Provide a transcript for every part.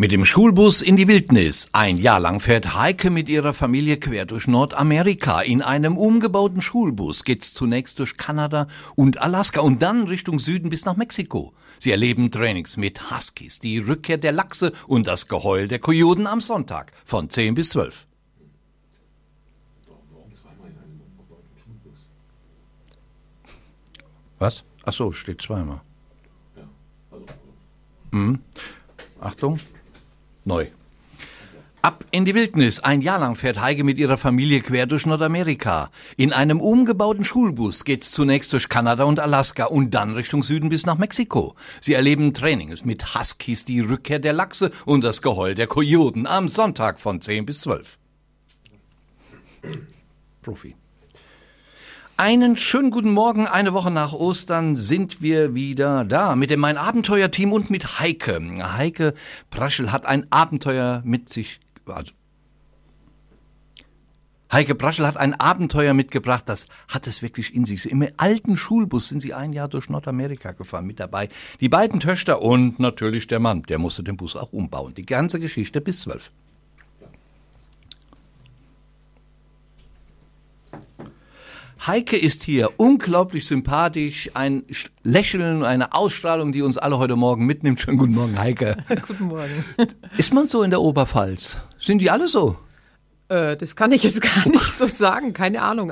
Mit dem Schulbus in die Wildnis. Ein Jahr lang fährt Heike mit ihrer Familie quer durch Nordamerika. In einem umgebauten Schulbus geht's zunächst durch Kanada und Alaska und dann Richtung Süden bis nach Mexiko. Sie erleben Trainings mit Huskies, die Rückkehr der Lachse und das Geheul der Kojoten am Sonntag von 10 bis 12. Was? Ach so, steht zweimal. Mhm. Achtung. Neu. Ab in die Wildnis. Ein Jahr lang fährt Heike mit ihrer Familie quer durch Nordamerika. In einem umgebauten Schulbus geht's zunächst durch Kanada und Alaska und dann Richtung Süden bis nach Mexiko. Sie erleben Trainings mit Huskies, die Rückkehr der Lachse und das Geheul der Kojoten am Sonntag von 10 bis 12. Profi. Einen schönen guten Morgen. Eine Woche nach Ostern sind wir wieder da mit dem Mein Abenteuer-Team und mit Heike. Heike Praschel hat ein Abenteuer mit sich, also Heike Praschel hat ein Abenteuer mitgebracht, das hat es wirklich in sich. Im alten Schulbus sind sie ein Jahr durch Nordamerika gefahren, mit dabei. Die beiden Töchter und natürlich der Mann, der musste den Bus auch umbauen. Die ganze Geschichte bis zwölf. Heike ist hier unglaublich sympathisch, ein Lächeln, eine Ausstrahlung, die uns alle heute Morgen mitnimmt. Schönen guten Morgen, Heike. guten Morgen. Ist man so in der Oberpfalz? Sind die alle so? Äh, das kann ich jetzt gar nicht so sagen, keine Ahnung.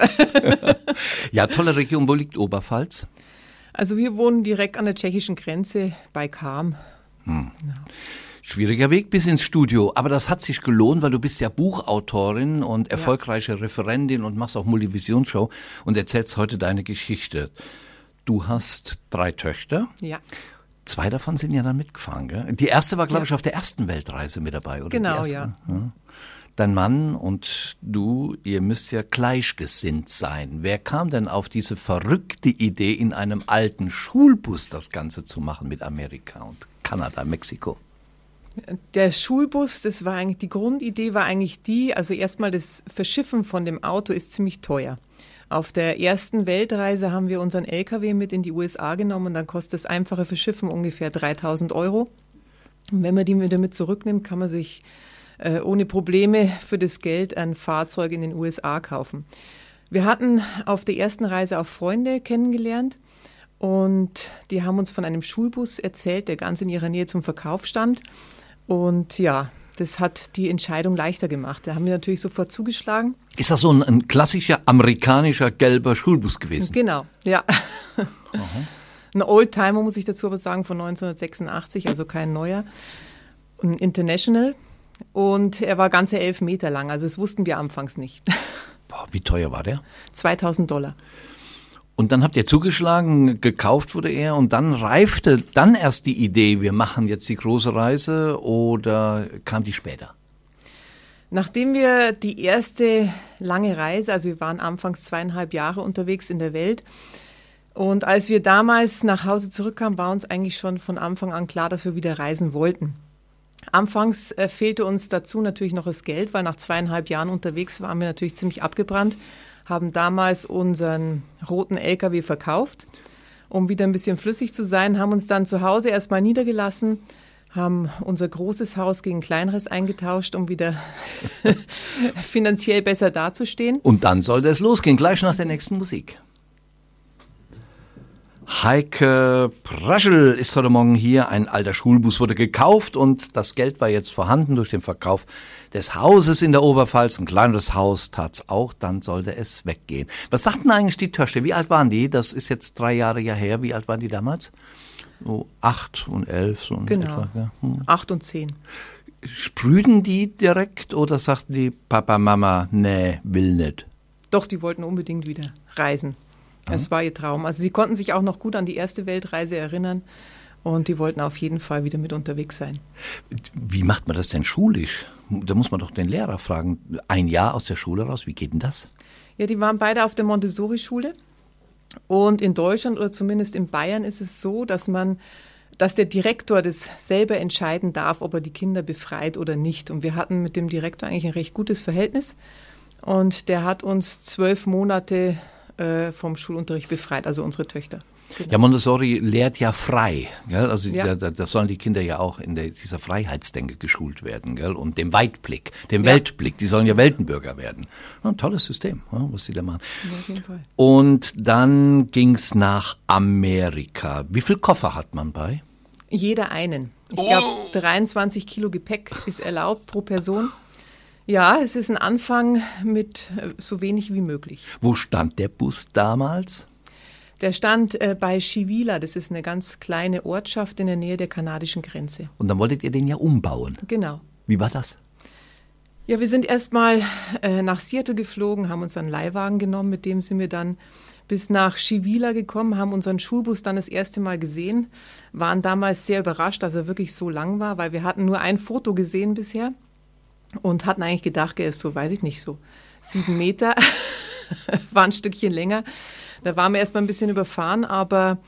ja, tolle Region. Wo liegt Oberpfalz? Also wir wohnen direkt an der tschechischen Grenze bei Kam. Hm. Genau. Schwieriger Weg bis ins Studio, aber das hat sich gelohnt, weil du bist ja Buchautorin und erfolgreiche. Referentin und machst auch Multivisionsshow und erzählst heute deine Geschichte. Du hast drei Töchter. Ja. Zwei davon sind ja dann mitgefahren, gell? Die erste war, glaube ja. ich, auf der ersten Weltreise mit dabei, oder? Genau, ja. ja. Dein Mann und du, ihr müsst ja gleichgesinnt sein. Wer kam denn auf diese verrückte Idee, in einem alten Schulbus das Ganze zu machen mit Amerika und Kanada, Mexiko? Der Schulbus, das war eigentlich, die Grundidee war eigentlich die, also erstmal das Verschiffen von dem Auto ist ziemlich teuer. Auf der ersten Weltreise haben wir unseren LKW mit in die USA genommen, dann kostet das einfache Verschiffen ungefähr 3000 Euro. Und wenn man die wieder mit zurücknimmt, kann man sich äh, ohne Probleme für das Geld ein Fahrzeug in den USA kaufen. Wir hatten auf der ersten Reise auch Freunde kennengelernt und die haben uns von einem Schulbus erzählt, der ganz in ihrer Nähe zum Verkauf stand. Und ja, das hat die Entscheidung leichter gemacht. Da haben wir natürlich sofort zugeschlagen. Ist das so ein, ein klassischer amerikanischer gelber Schulbus gewesen? Genau, ja. ein Oldtimer, muss ich dazu aber sagen, von 1986, also kein neuer. Ein International. Und er war ganze elf Meter lang, also das wussten wir anfangs nicht. Boah, wie teuer war der? 2000 Dollar. Und dann habt ihr zugeschlagen, gekauft wurde er und dann reifte dann erst die Idee, wir machen jetzt die große Reise oder kam die später? Nachdem wir die erste lange Reise, also wir waren anfangs zweieinhalb Jahre unterwegs in der Welt, und als wir damals nach Hause zurückkamen, war uns eigentlich schon von Anfang an klar, dass wir wieder reisen wollten. Anfangs äh, fehlte uns dazu natürlich noch das Geld, weil nach zweieinhalb Jahren unterwegs waren wir natürlich ziemlich abgebrannt haben damals unseren roten LKW verkauft, um wieder ein bisschen flüssig zu sein, haben uns dann zu Hause erstmal niedergelassen, haben unser großes Haus gegen kleineres eingetauscht, um wieder finanziell besser dazustehen. Und dann sollte es losgehen, gleich nach der nächsten Musik. Heike Praschel ist heute Morgen hier. Ein alter Schulbus wurde gekauft und das Geld war jetzt vorhanden durch den Verkauf des Hauses in der Oberpfalz. Ein kleineres Haus tat's auch, dann sollte es weggehen. Was sagten eigentlich die Töchter? Wie alt waren die? Das ist jetzt drei Jahre ja her. Wie alt waren die damals? So acht und elf. So genau, etwa, ja. hm. acht und zehn. Sprühen die direkt oder sagten die Papa, Mama, nee, will nicht? Doch, die wollten unbedingt wieder reisen. Es war ihr Traum. Also sie konnten sich auch noch gut an die erste Weltreise erinnern und die wollten auf jeden Fall wieder mit unterwegs sein. Wie macht man das denn schulisch? Da muss man doch den Lehrer fragen. Ein Jahr aus der Schule raus, wie geht denn das? Ja, die waren beide auf der Montessori-Schule. Und in Deutschland oder zumindest in Bayern ist es so, dass man dass der Direktor das selber entscheiden darf, ob er die Kinder befreit oder nicht. Und wir hatten mit dem Direktor eigentlich ein recht gutes Verhältnis. Und der hat uns zwölf Monate äh, vom Schulunterricht befreit, also unsere Töchter. Genau. Ja, Montessori lehrt ja frei. Gell? Also ja. da, da, sollen die Kinder ja auch in der, dieser Freiheitsdenke geschult werden. Gell? Und dem Weitblick, dem ja. Weltblick. Die sollen ja Weltenbürger werden. ein tolles System, was sie da machen. Ja, auf jeden Fall. Und dann ging's nach Amerika. Wie viel Koffer hat man bei? Jeder einen. Ich glaube, oh. 23 Kilo Gepäck ist erlaubt pro Person. Ja, es ist ein Anfang mit äh, so wenig wie möglich. Wo stand der Bus damals? Der stand äh, bei Chivila, das ist eine ganz kleine Ortschaft in der Nähe der kanadischen Grenze. Und dann wolltet ihr den ja umbauen. Genau. Wie war das? Ja, wir sind erstmal äh, nach Seattle geflogen, haben uns einen Leihwagen genommen, mit dem sind wir dann bis nach Chivila gekommen, haben unseren Schulbus dann das erste Mal gesehen, waren damals sehr überrascht, dass er wirklich so lang war, weil wir hatten nur ein Foto gesehen bisher und hatten eigentlich gedacht, er ist so, weiß ich nicht, so sieben Meter, war ein Stückchen länger. Da waren wir erstmal ein bisschen überfahren, aber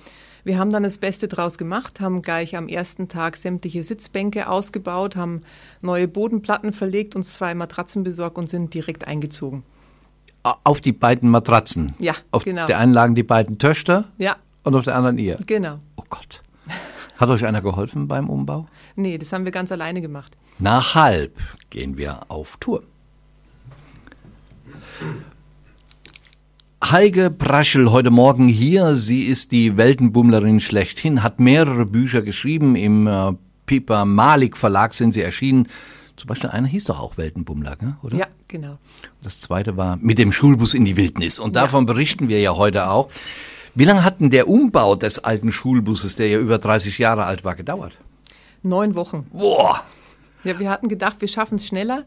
wir haben dann das Beste draus gemacht, haben gleich am ersten Tag sämtliche Sitzbänke ausgebaut, haben neue Bodenplatten verlegt, uns zwei Matratzen besorgt und sind direkt eingezogen. Auf die beiden Matratzen? Ja, auf genau. Der einen lagen die beiden Töchter? Ja. Und auf der anderen ihr? Genau. Oh Gott. Hat euch einer geholfen beim Umbau? Nee, das haben wir ganz alleine gemacht. Nach halb gehen wir auf Tour. Heike Braschel heute Morgen hier. Sie ist die Weltenbummlerin schlechthin, hat mehrere Bücher geschrieben. Im äh, Piper Malik Verlag sind sie erschienen. Zum Beispiel einer hieß doch auch Weltenbummler, oder? Ja, genau. Das zweite war mit dem Schulbus in die Wildnis. Und davon ja. berichten wir ja heute auch. Wie lange hat denn der Umbau des alten Schulbusses, der ja über 30 Jahre alt war, gedauert? Neun Wochen. Boah! Ja, wir hatten gedacht, wir schaffen es schneller,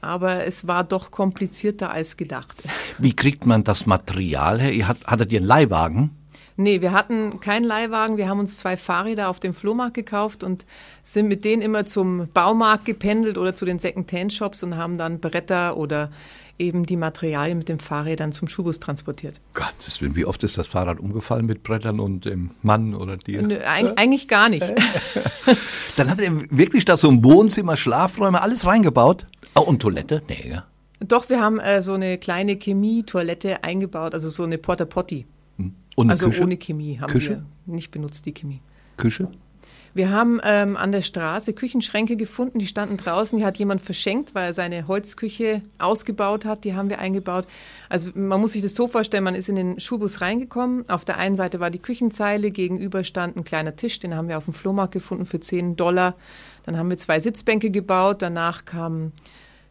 aber es war doch komplizierter als gedacht. Wie kriegt man das Material her? Ihr hat, hattet ihr einen Leihwagen? Nee, wir hatten keinen Leihwagen. Wir haben uns zwei Fahrräder auf dem Flohmarkt gekauft und sind mit denen immer zum Baumarkt gependelt oder zu den Second-Hand-Shops und haben dann Bretter oder eben die Materialien mit den Fahrrädern zum Schulbus transportiert. Willen, wie oft ist das Fahrrad umgefallen mit Brettern und dem Mann oder dir? Nö, eig eigentlich gar nicht. Dann habt ihr wirklich da so ein Wohnzimmer, Schlafräume, alles reingebaut? Oh, und Toilette? Nee, ja. Doch, wir haben äh, so eine kleine Chemie-Toilette eingebaut, also so eine Porta Potti. Hm. Also Küche? ohne Chemie haben Küche? wir nicht benutzt, die Chemie. Küche? Wir haben ähm, an der Straße Küchenschränke gefunden, die standen draußen, die hat jemand verschenkt, weil er seine Holzküche ausgebaut hat, die haben wir eingebaut. Also man muss sich das so vorstellen, man ist in den Schulbus reingekommen, auf der einen Seite war die Küchenzeile, gegenüber stand ein kleiner Tisch, den haben wir auf dem Flohmarkt gefunden für 10 Dollar. Dann haben wir zwei Sitzbänke gebaut, danach kamen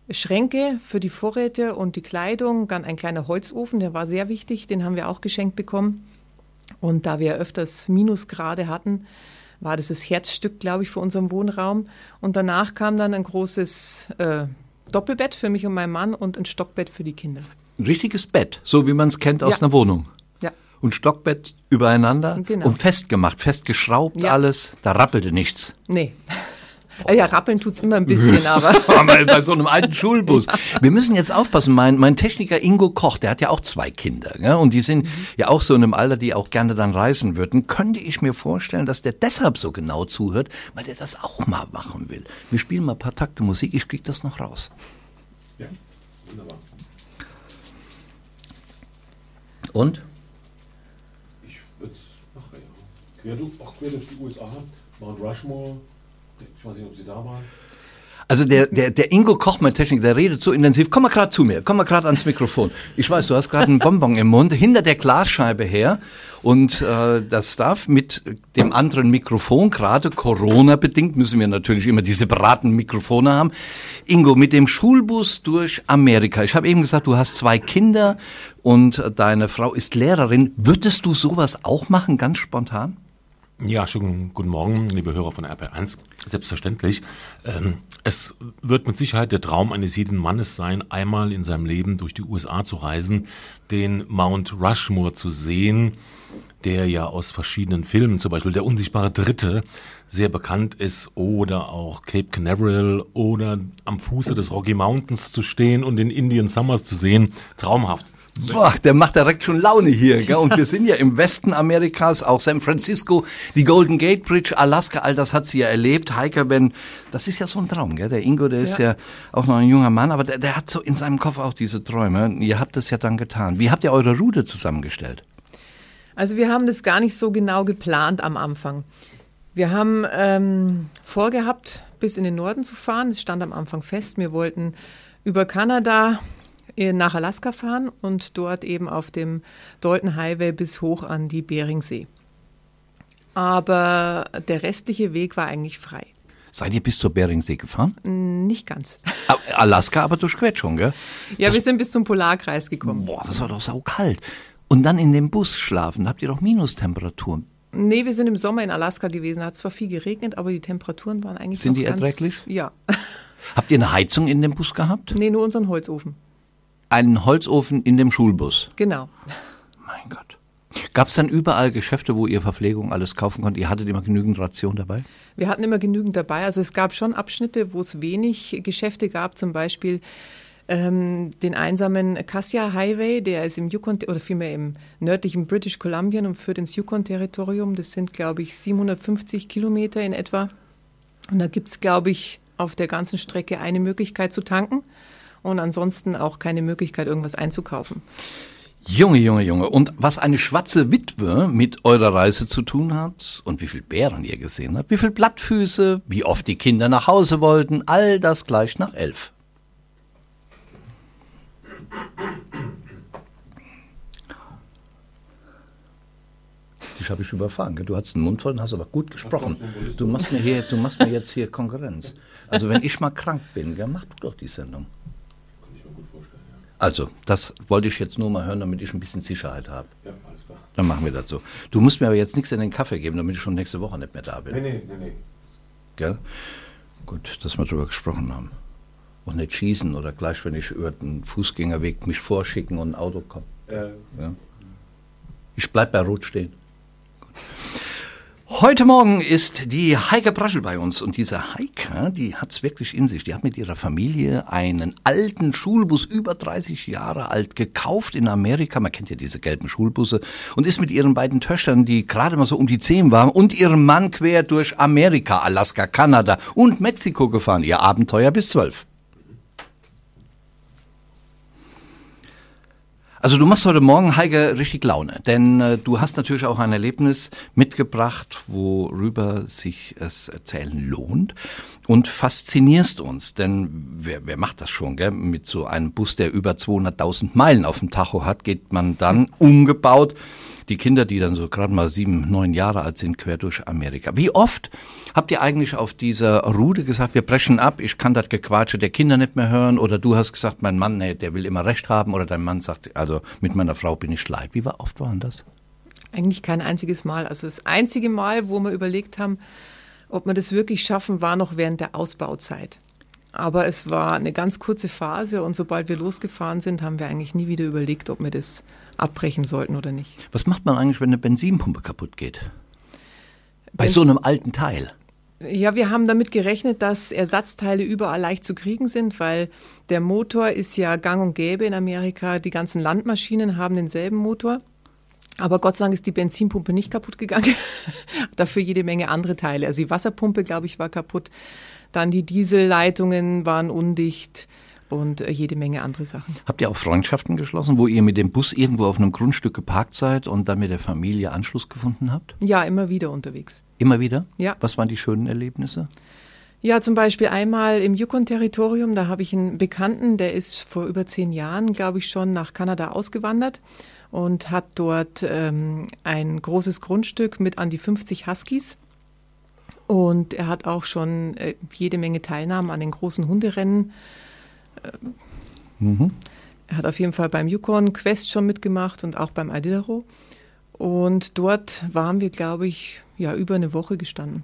Schränke für die Vorräte und die Kleidung, dann ein kleiner Holzofen, der war sehr wichtig, den haben wir auch geschenkt bekommen. Und da wir öfters Minusgrade hatten, war das das Herzstück, glaube ich, für unseren Wohnraum. Und danach kam dann ein großes äh, Doppelbett für mich und meinen Mann und ein Stockbett für die Kinder. Ein richtiges Bett, so wie man es kennt aus ja. einer Wohnung. Ja. Und Stockbett übereinander genau. und festgemacht, festgeschraubt ja. alles. Da rappelte nichts. Nee. Ja, rappeln tut's immer ein bisschen, aber. bei so einem alten Schulbus. Wir müssen jetzt aufpassen. Mein, mein Techniker Ingo Koch, der hat ja auch zwei Kinder. Ja, und die sind mhm. ja auch so in einem Alter, die auch gerne dann reisen würden. Könnte ich mir vorstellen, dass der deshalb so genau zuhört, weil der das auch mal machen will. Wir spielen mal ein paar Takte Musik, ich krieg das noch raus. Ja, wunderbar. Und? Ich würde es machen, ja. Quer durch, auch quer durch die USA, Mount Rushmore, ich weiß nicht, ob Sie da waren. Also der, der, der Ingo Kochmann Technik, der redet so intensiv. Komm mal gerade zu mir, komm mal gerade ans Mikrofon. Ich weiß, du hast gerade einen Bonbon im Mund, hinter der Glasscheibe her. Und äh, das darf mit dem anderen Mikrofon, gerade Corona-bedingt, müssen wir natürlich immer diese separaten Mikrofone haben. Ingo, mit dem Schulbus durch Amerika. Ich habe eben gesagt, du hast zwei Kinder und deine Frau ist Lehrerin. Würdest du sowas auch machen, ganz spontan? Ja, schönen guten Morgen, liebe Hörer von RP1. Selbstverständlich. Ähm, es wird mit Sicherheit der Traum eines jeden Mannes sein, einmal in seinem Leben durch die USA zu reisen, den Mount Rushmore zu sehen, der ja aus verschiedenen Filmen, zum Beispiel Der unsichtbare Dritte, sehr bekannt ist, oder auch Cape Canaveral oder am Fuße des Rocky Mountains zu stehen und den Indian Summers zu sehen. Traumhaft. Boah, der macht direkt schon Laune hier. Gell? Und wir sind ja im Westen Amerikas, auch San Francisco, die Golden Gate Bridge, Alaska, all das hat sie ja erlebt. Heike, Ben, das ist ja so ein Traum. Gell? Der Ingo, der ist ja. ja auch noch ein junger Mann, aber der, der hat so in seinem Kopf auch diese Träume. Ihr habt das ja dann getan. Wie habt ihr eure Route zusammengestellt? Also wir haben das gar nicht so genau geplant am Anfang. Wir haben ähm, vorgehabt, bis in den Norden zu fahren. Es stand am Anfang fest. Wir wollten über Kanada nach Alaska fahren und dort eben auf dem Dalton Highway bis hoch an die Beringsee. Aber der restliche Weg war eigentlich frei. Seid ihr bis zur Beringsee gefahren? Nicht ganz. Alaska aber durchquert schon, gell? Ja, das, wir sind bis zum Polarkreis gekommen. Boah, das war doch saukalt. Und dann in dem Bus schlafen, habt ihr doch Minustemperaturen. Nee, wir sind im Sommer in Alaska gewesen. Hat zwar viel geregnet, aber die Temperaturen waren eigentlich Sind die ganz, erträglich? Ja. Habt ihr eine Heizung in dem Bus gehabt? Nee, nur unseren Holzofen. Einen Holzofen in dem Schulbus? Genau. Mein Gott. Gab es dann überall Geschäfte, wo ihr Verpflegung alles kaufen konntet? Ihr hattet immer genügend Ration dabei? Wir hatten immer genügend dabei. Also es gab schon Abschnitte, wo es wenig Geschäfte gab, zum Beispiel ähm, den einsamen Cassia Highway, der ist im Yukon oder vielmehr im nördlichen British Columbia und führt ins Yukon-Territorium. Das sind, glaube ich, 750 Kilometer in etwa. Und da gibt es, glaube ich, auf der ganzen Strecke eine Möglichkeit zu tanken und ansonsten auch keine Möglichkeit, irgendwas einzukaufen. Junge, Junge, Junge. Und was eine schwarze Witwe mit eurer Reise zu tun hat und wie viel Bären ihr gesehen habt, wie viel Blattfüße, wie oft die Kinder nach Hause wollten, all das gleich nach elf. Dich habe ich überfahren. Du hast den Mund voll und hast aber gut gesprochen. Du machst mir, hier, du machst mir jetzt hier Konkurrenz. Also wenn ich mal krank bin, gell, mach du doch die Sendung. Also, das wollte ich jetzt nur mal hören, damit ich ein bisschen Sicherheit habe. Ja, alles klar. Dann machen wir das so. Du musst mir aber jetzt nichts in den Kaffee geben, damit ich schon nächste Woche nicht mehr da bin. Nee, nee, nee, nee. Gell? Gut, dass wir darüber gesprochen haben. Und nicht schießen oder gleich, wenn ich über den Fußgängerweg mich vorschicken und ein Auto kommt. Äh, Ja. Ich bleib bei Rot stehen. Heute Morgen ist die Heike Braschel bei uns und diese Heike, die hat's wirklich in sich. Die hat mit ihrer Familie einen alten Schulbus, über 30 Jahre alt, gekauft in Amerika. Man kennt ja diese gelben Schulbusse und ist mit ihren beiden Töchtern, die gerade mal so um die 10 waren, und ihrem Mann quer durch Amerika, Alaska, Kanada und Mexiko gefahren. Ihr Abenteuer bis 12. Also du machst heute Morgen, Heike, richtig Laune, denn äh, du hast natürlich auch ein Erlebnis mitgebracht, worüber sich es erzählen lohnt und faszinierst uns, denn wer, wer macht das schon, gell? Mit so einem Bus, der über 200.000 Meilen auf dem Tacho hat, geht man dann umgebaut die Kinder, die dann so gerade mal sieben, neun Jahre alt sind, quer durch Amerika. Wie oft habt ihr eigentlich auf dieser Route gesagt, wir brechen ab, ich kann das Gequatsche der Kinder nicht mehr hören oder du hast gesagt, mein Mann, nee, der will immer Recht haben oder dein Mann sagt, also mit meiner Frau bin ich leid. Wie oft waren das? Eigentlich kein einziges Mal. Also das einzige Mal, wo wir überlegt haben, ob wir das wirklich schaffen, war noch während der Ausbauzeit. Aber es war eine ganz kurze Phase und sobald wir losgefahren sind, haben wir eigentlich nie wieder überlegt, ob wir das abbrechen sollten oder nicht. Was macht man eigentlich, wenn eine Benzinpumpe kaputt geht? Bei so einem alten Teil. Ja, wir haben damit gerechnet, dass Ersatzteile überall leicht zu kriegen sind, weil der Motor ist ja gang und gäbe in Amerika. Die ganzen Landmaschinen haben denselben Motor. Aber Gott sei Dank ist die Benzinpumpe nicht kaputt gegangen. Dafür jede Menge andere Teile. Also die Wasserpumpe, glaube ich, war kaputt. Dann die Dieselleitungen waren undicht und äh, jede Menge andere Sachen. Habt ihr auch Freundschaften geschlossen, wo ihr mit dem Bus irgendwo auf einem Grundstück geparkt seid und dann mit der Familie Anschluss gefunden habt? Ja, immer wieder unterwegs. Immer wieder? Ja. Was waren die schönen Erlebnisse? Ja, zum Beispiel einmal im Yukon-Territorium, da habe ich einen Bekannten, der ist vor über zehn Jahren, glaube ich, schon nach Kanada ausgewandert und hat dort ähm, ein großes Grundstück mit an die 50 Huskies. Und er hat auch schon äh, jede Menge Teilnahmen an den großen Hunderennen. Mhm. Er hat auf jeden Fall beim Yukon Quest schon mitgemacht und auch beim Iditarod. Und dort waren wir, glaube ich, ja, über eine Woche gestanden.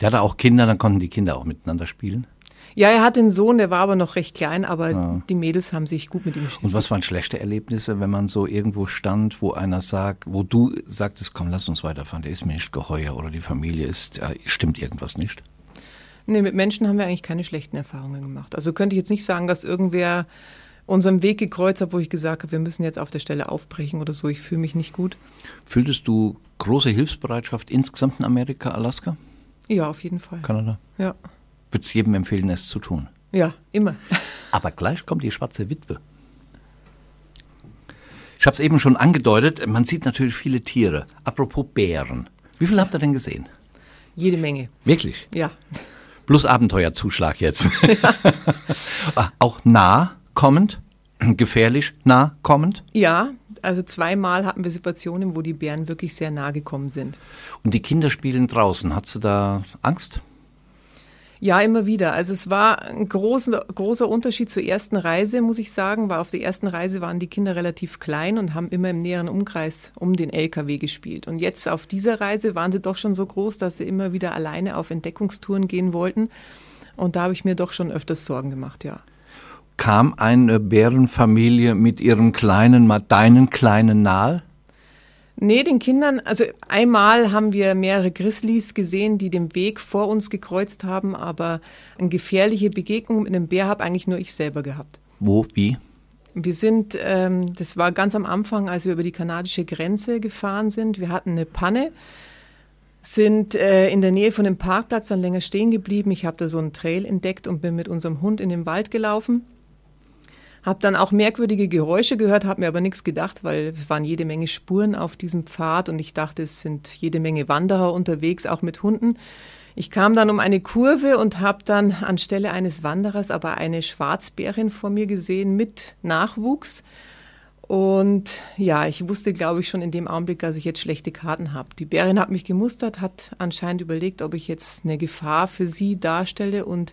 Der hatte auch Kinder, dann konnten die Kinder auch miteinander spielen. Ja, er hat einen Sohn, der war aber noch recht klein, aber Ja. die Mädels haben sich gut mit ihm beschäftigt. Und was waren schlechte Erlebnisse, wenn man so irgendwo stand, wo einer sagt, wo du sagtest, komm, lass uns weiterfahren, der ist mir nicht geheuer oder die Familie ist, äh, stimmt irgendwas nicht? Nee, mit Menschen haben wir eigentlich keine schlechten Erfahrungen gemacht. Also könnte ich jetzt nicht sagen, dass irgendwer unseren Weg gekreuzt hat, wo ich gesagt habe, wir müssen jetzt auf der Stelle aufbrechen oder so. Ich fühle mich nicht gut. Fühltest du große Hilfsbereitschaft insgesamt in Amerika, Alaska, Ja, auf jeden Fall. Kanada? Ja, Würdest jedem empfehlen, es zu tun. ja, immer. Aber gleich kommt die schwarze Witwe. Ich habe es eben schon angedeutet, man sieht natürlich viele Tiere. Apropos Bären. Wie viel habt ihr denn gesehen? Jede Menge. Wirklich? Ja. Plus Abenteuerzuschlag jetzt. Ah, auch nah kommend? Gefährlich nah kommend? Ja, also zweimal hatten wir Situationen, wo die Bären wirklich sehr nah gekommen sind. Und die Kinder spielen draußen. Hast du da Angst? Ja, immer wieder. Also es war ein großer, großer Unterschied zur ersten Reise, muss ich sagen, weil auf der ersten Reise waren die Kinder relativ klein und haben immer im näheren Umkreis um den LKW gespielt. Und jetzt auf dieser Reise waren sie doch schon so groß, dass sie immer wieder alleine auf Entdeckungstouren gehen wollten. Und da habe ich mir doch schon öfters Sorgen gemacht, ja. Kam eine Bärenfamilie mit ihrem Kleinen deinen Kleinen nahe? Nee, den Kindern, also einmal haben wir mehrere Grizzlies gesehen, die den Weg vor uns gekreuzt haben, aber eine gefährliche Begegnung mit einem Bär habe eigentlich nur ich selber gehabt. Wo, wie? Wir sind, ähm, das war ganz am Anfang, als wir über die kanadische Grenze gefahren sind. Wir hatten eine Panne, sind äh, in der Nähe von dem Parkplatz dann länger stehen geblieben. Ich habe da so einen Trail entdeckt und bin mit unserem Hund in den Wald gelaufen. Habe dann auch merkwürdige Geräusche gehört, habe mir aber nichts gedacht, weil es waren jede Menge Spuren auf diesem Pfad und ich dachte, es sind jede Menge Wanderer unterwegs, auch mit Hunden. Ich kam dann um eine Kurve und habe dann anstelle eines Wanderers aber eine Schwarzbärin vor mir gesehen mit Nachwuchs. Und ja, ich wusste, glaube ich, schon in dem Augenblick, dass ich jetzt schlechte Karten habe. Die Bärin hat mich gemustert, hat anscheinend überlegt, ob ich jetzt eine Gefahr für sie darstelle und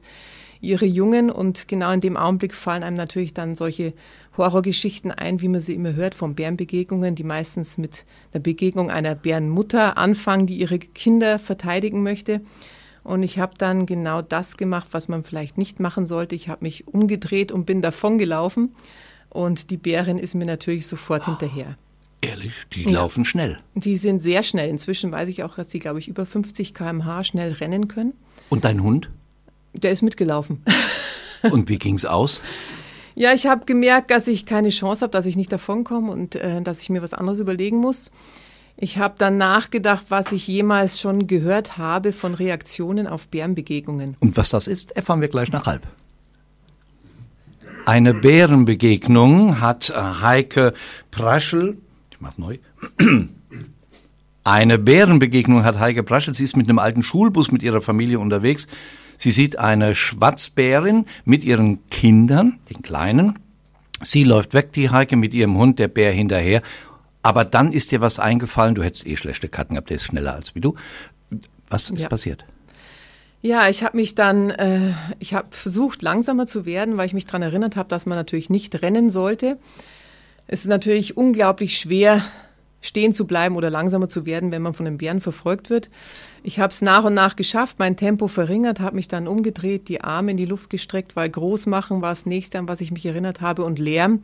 ihre Jungen. Und genau in dem Augenblick fallen einem natürlich dann solche Horrorgeschichten ein, wie man sie immer hört, von Bärenbegegnungen, die meistens mit einer Begegnung einer Bärenmutter anfangen, die ihre Kinder verteidigen möchte. Und ich habe dann genau das gemacht, was man vielleicht nicht machen sollte. Ich habe mich umgedreht und bin davongelaufen. Und die Bärin ist mir natürlich sofort hinterher. Ehrlich, die ja. laufen schnell. Die sind sehr schnell. Inzwischen weiß ich auch, dass sie, glaube ich, über 50 km/h schnell rennen können. Und dein Hund? Der ist mitgelaufen. Und wie ging's aus? Ja, ich habe gemerkt, dass ich keine Chance habe, dass ich nicht davonkomme und äh, dass ich mir was anderes überlegen muss. Ich habe dann nachgedacht, was ich jemals schon gehört habe von Reaktionen auf Bärenbegegnungen. Und was das ist, erfahren wir gleich nach halb. Eine Bärenbegegnung hat äh, Heike Praschel, ich mach neu, eine Bärenbegegnung hat Heike Praschel, sie ist mit einem alten Schulbus mit ihrer Familie unterwegs. Sie sieht eine Schwarzbärin mit ihren Kindern, den Kleinen. Sie läuft weg, die Heike, mit ihrem Hund, der Bär hinterher. Aber dann ist dir was eingefallen, du hättest eh schlechte Karten gehabt, der ist schneller als wie du. Was ist ja. passiert? Ja, ich habe mich dann, äh, ich habe versucht, langsamer zu werden, weil ich mich daran erinnert habe, dass man natürlich nicht rennen sollte. Es ist natürlich unglaublich schwer, stehen zu bleiben oder langsamer zu werden, wenn man von den Bären verfolgt wird. Ich habe es nach und nach geschafft, mein Tempo verringert, habe mich dann umgedreht, die Arme in die Luft gestreckt, weil groß machen war das nächste, an was ich mich erinnert habe und Lärm.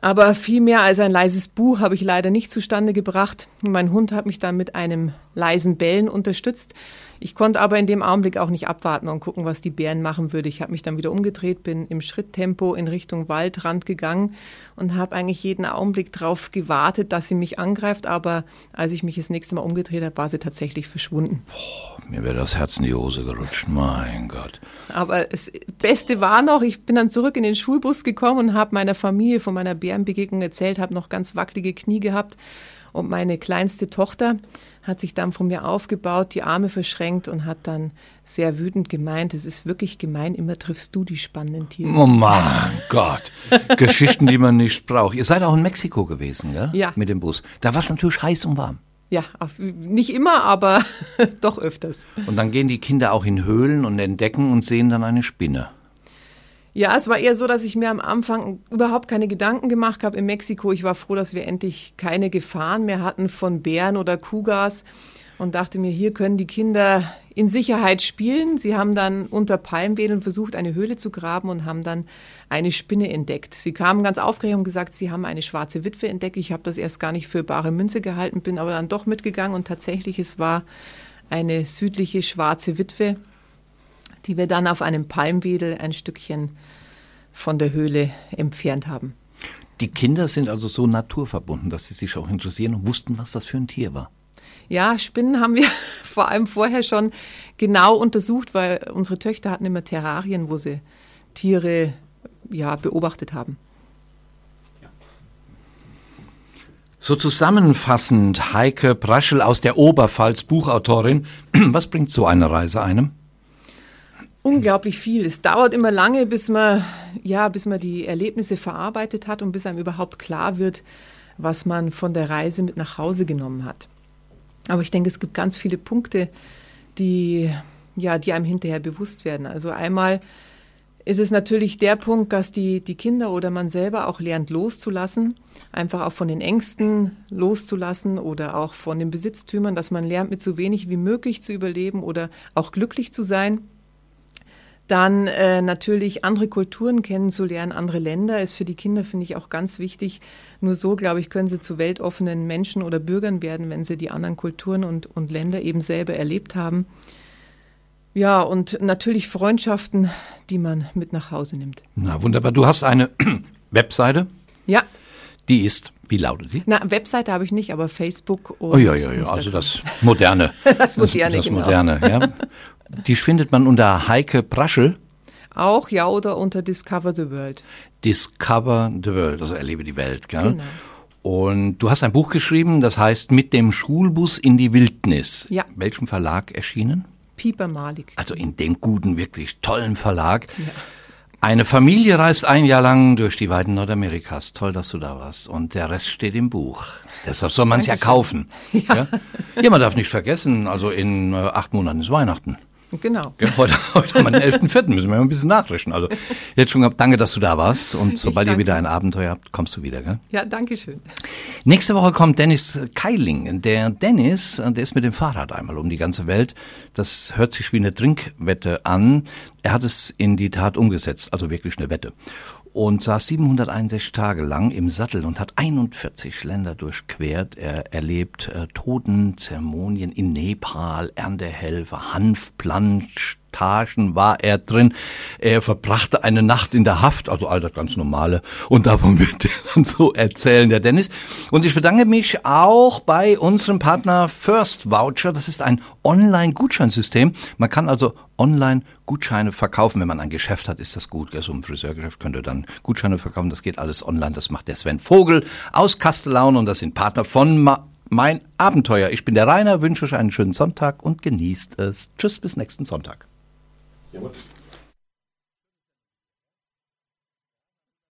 Aber viel mehr als ein leises Buh habe ich leider nicht zustande gebracht. Mein Hund hat mich dann mit einem leisen Bellen unterstützt. Ich konnte aber in dem Augenblick auch nicht abwarten und gucken, was die Bären machen würde. Ich habe mich dann wieder umgedreht, bin im Schritttempo in Richtung Waldrand gegangen und habe eigentlich jeden Augenblick darauf gewartet, dass sie mich angreift. Aber als ich mich das nächste Mal umgedreht habe, war sie tatsächlich verschwunden. Boah, mir wäre das Herz in die Hose gerutscht. Mein Gott. Aber das Beste war noch, ich bin dann zurück in den Schulbus gekommen und habe meiner Familie von meiner Bärenbegegnung erzählt, habe noch ganz wackelige Knie gehabt. Und meine kleinste Tochter hat sich dann von mir aufgebaut, die Arme verschränkt und hat dann sehr wütend gemeint, es ist wirklich gemein, immer triffst du die spannenden Tiere. Oh mein Gott, Geschichten, die man nicht braucht. Ihr seid auch in Mexiko gewesen, gell? Ja. Mit dem Bus. Da war es natürlich heiß und warm. Ja, nicht immer, aber doch öfters. Und dann gehen die Kinder auch in Höhlen und entdecken und sehen dann eine Spinne. Ja, es war eher so, dass ich mir am Anfang überhaupt keine Gedanken gemacht habe in Mexiko. Ich war froh, dass wir endlich keine Gefahren mehr hatten von Bären oder Kugas und dachte mir, hier können die Kinder in Sicherheit spielen. Sie haben dann unter Palmwedeln versucht, eine Höhle zu graben und haben dann eine Spinne entdeckt. Sie kamen ganz aufgeregt und gesagt, sie haben eine schwarze Witwe entdeckt. Ich habe das erst gar nicht für bare Münze gehalten, bin aber dann doch mitgegangen und tatsächlich, es war eine südliche schwarze Witwe die wir dann auf einem Palmwedel ein Stückchen von der Höhle entfernt haben. Die Kinder sind also so naturverbunden, dass sie sich auch interessieren und wussten, was das für ein Tier war. Ja, Spinnen haben wir vor allem vorher schon genau untersucht, weil unsere Töchter hatten immer Terrarien, wo sie Tiere ja, beobachtet haben. So zusammenfassend, Heike Braschel aus der Oberpfalz, Buchautorin. Was bringt so eine Reise einem? Unglaublich viel. Es dauert immer lange, bis man, ja, bis man die Erlebnisse verarbeitet hat und bis einem überhaupt klar wird, was man von der Reise mit nach Hause genommen hat. Aber ich denke, es gibt ganz viele Punkte, die, ja, die einem hinterher bewusst werden. Also einmal ist es natürlich der Punkt, dass die, die Kinder oder man selber auch lernt loszulassen, einfach auch von den Ängsten loszulassen oder auch von den Besitztümern, dass man lernt, mit so wenig wie möglich zu überleben oder auch glücklich zu sein. Dann äh, natürlich andere Kulturen kennenzulernen, andere Länder ist für die Kinder, finde ich, auch ganz wichtig. Nur so, glaube ich, können sie zu weltoffenen Menschen oder Bürgern werden, wenn sie die anderen Kulturen und, und Länder eben selber erlebt haben. Ja, und natürlich Freundschaften, die man mit nach Hause nimmt. Na, wunderbar. Du hast eine Webseite. Ja. Die ist, wie lautet sie? Na, Webseite habe ich nicht, aber Facebook und. Oh ja, ja, ja, also das Moderne. das Moderne, das, das genau. Moderne, ja. Die findet man unter Heike Braschel. Auch, ja, oder unter Discover the World. Discover the World, also erlebe die Welt, gell? Genau. Und du hast ein Buch geschrieben, das heißt Mit dem Schulbus in die Wildnis. Ja. Welchem Verlag erschienen? Pieper Malik. Also in dem guten, wirklich tollen Verlag. Ja. Eine Familie reist ein Jahr lang durch die Weiden Nordamerikas. Toll, dass du da warst. Und der Rest steht im Buch. Deshalb soll man es ja kaufen. Ja. Ja? ja. man darf nicht vergessen, also in äh, acht Monaten ist Weihnachten. Genau. Ja, heute, heute haben wir den 11.4., müssen wir mal ein bisschen nachrischen. Also jetzt schon danke, dass du da warst und sobald ihr wieder ein Abenteuer habt, kommst du wieder, gell? Ja, danke schön. Nächste Woche kommt Dennis Keiling. Der Dennis, der ist mit dem Fahrrad einmal um die ganze Welt. Das hört sich wie eine Trinkwette an. Er hat es in die Tat umgesetzt, also wirklich eine Wette und saß 761 Tage lang im Sattel und hat 41 Länder durchquert. Er erlebt äh, Totenzeremonien in Nepal, Erntehelfer, Hanfplantagen war er drin. Er verbrachte eine Nacht in der Haft, also all das ganz Normale. Und davon wird er dann so erzählen, der Dennis. Und ich bedanke mich auch bei unserem Partner First Voucher. Das ist ein Online-Gutscheinsystem. Man kann also online Gutscheine verkaufen. Wenn man ein Geschäft hat, ist das gut. So ein Friseurgeschäft könnte dann Gutscheine verkaufen. Das geht alles online. Das macht der Sven Vogel aus Kastellaun und das sind Partner von Ma Mein Abenteuer. Ich bin der Rainer, wünsche euch einen schönen Sonntag und genießt es. Tschüss, bis nächsten Sonntag. Ja,